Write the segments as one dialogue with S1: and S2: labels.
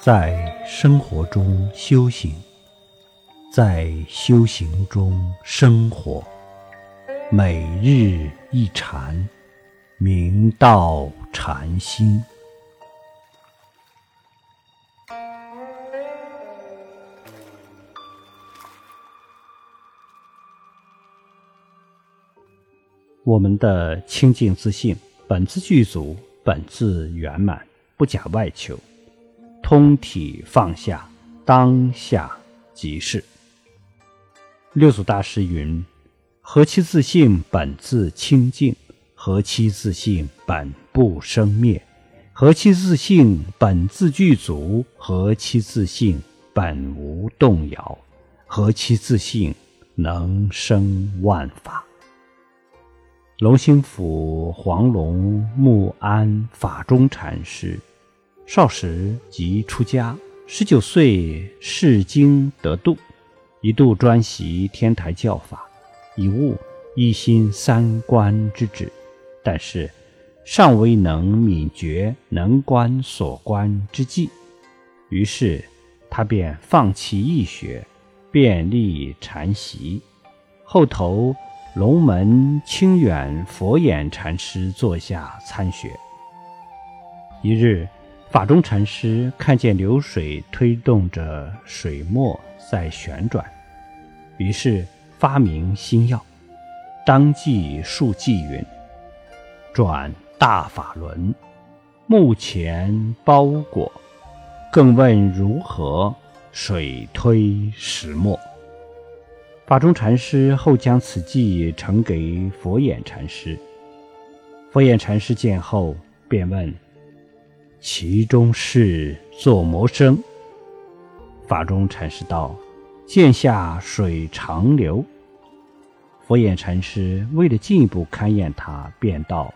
S1: 在生活中修行，在修行中生活，每日一禅，明道禅心。我们的清净自信，本自具足，本自圆满，不假外求，通体放下，当下即是。六祖大师云：“何其自信，本自清净；何其自信，本不生灭；何其自信，本自具足；何其自信，本无动摇；何其自信，能生万法。”龙兴府黄龙木安法中禅师，少时即出家，十九岁释经得度，一度专习天台教法，以悟一心三观之旨，但是尚未能泯觉能观所观之际，于是他便放弃易学，便立禅习，后投。龙门清远佛眼禅师座下参学。一日，法中禅师看见流水推动着水墨在旋转，于是发明新药，当即数记云：“转大法轮，目前包裹。”更问如何水推石墨。法中禅师后将此记呈给佛眼禅师。佛眼禅师见后，便问：“其中是作魔生？”法中禅师道：“剑下水长流。”佛眼禅师为了进一步勘验他，便道：“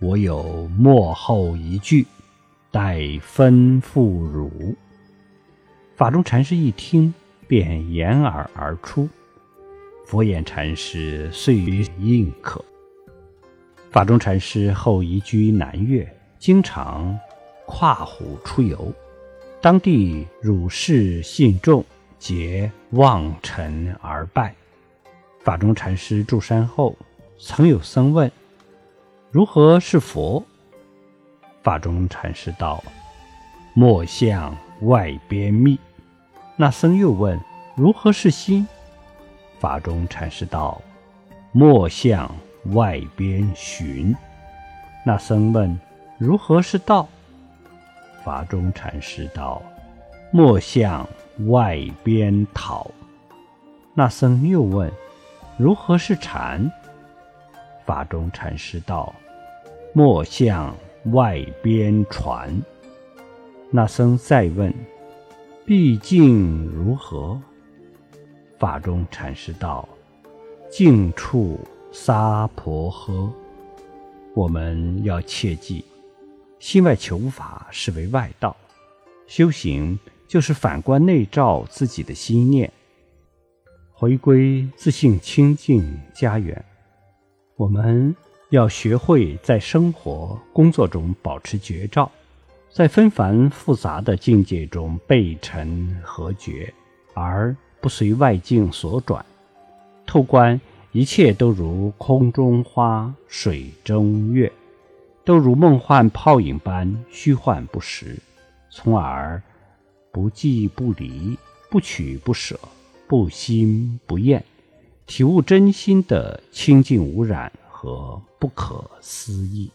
S1: 我有幕后一句，待吩咐汝。”法中禅师一听。便掩耳而出，佛眼禅师遂于应可。法中禅师后移居南岳，经常跨湖出游，当地儒士信众皆望尘而拜。法中禅师住山后，曾有僧问：“如何是佛？”法中禅师道：“莫向外边密。”那僧又问：“如何是心？”法中禅师道：“莫向外边寻。”那僧问：“如何是道？”法中禅师道：“莫向外边讨。”那僧又问：“如何是禅？”法中禅师道：“莫向外边传。”那僧再问。毕竟如何？法中禅师道：“静处撒婆诃。”我们要切记，心外求法是为外道，修行就是反观内照自己的心念，回归自信清净家园。我们要学会在生活、工作中保持觉照。在纷繁复杂的境界中背尘和绝，而不随外境所转，透观一切都如空中花、水中月，都如梦幻泡影般虚幻不实，从而不记不离、不取不舍、不心不厌，体悟真心的清净无染和不可思议。